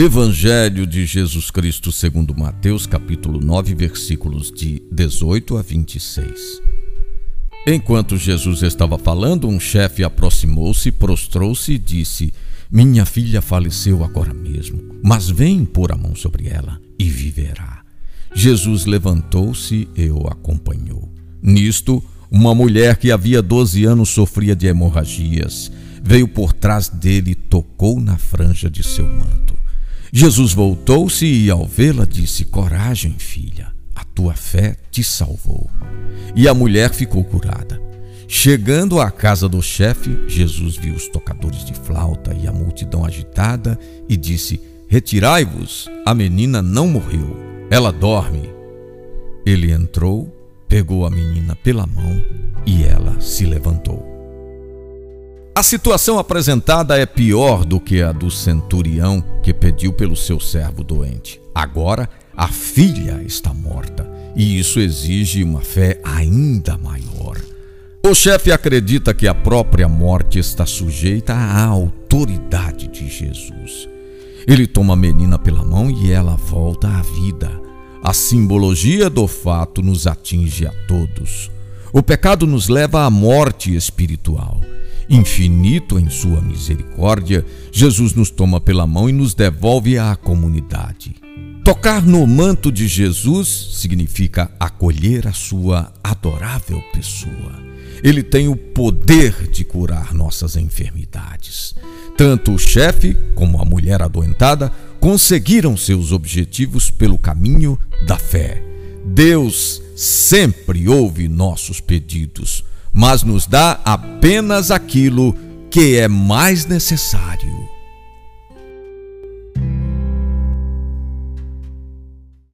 Evangelho de Jesus Cristo segundo Mateus, capítulo 9, versículos de 18 a 26. Enquanto Jesus estava falando, um chefe aproximou-se, prostrou-se e disse: Minha filha faleceu agora mesmo, mas vem pôr a mão sobre ela e viverá. Jesus levantou-se e o acompanhou. Nisto, uma mulher que havia 12 anos sofria de hemorragias, veio por trás dele e tocou na franja de seu manto. Jesus voltou-se e, ao vê-la, disse: Coragem, filha, a tua fé te salvou. E a mulher ficou curada. Chegando à casa do chefe, Jesus viu os tocadores de flauta e a multidão agitada e disse: Retirai-vos, a menina não morreu, ela dorme. Ele entrou, pegou a menina pela mão e ela se levantou. A situação apresentada é pior do que a do centurião que pediu pelo seu servo doente. Agora, a filha está morta e isso exige uma fé ainda maior. O chefe acredita que a própria morte está sujeita à autoridade de Jesus. Ele toma a menina pela mão e ela volta à vida. A simbologia do fato nos atinge a todos. O pecado nos leva à morte espiritual. Infinito em sua misericórdia, Jesus nos toma pela mão e nos devolve à comunidade. Tocar no manto de Jesus significa acolher a sua adorável pessoa. Ele tem o poder de curar nossas enfermidades. Tanto o chefe como a mulher adoentada conseguiram seus objetivos pelo caminho da fé. Deus sempre ouve nossos pedidos mas nos dá apenas aquilo que é mais necessário.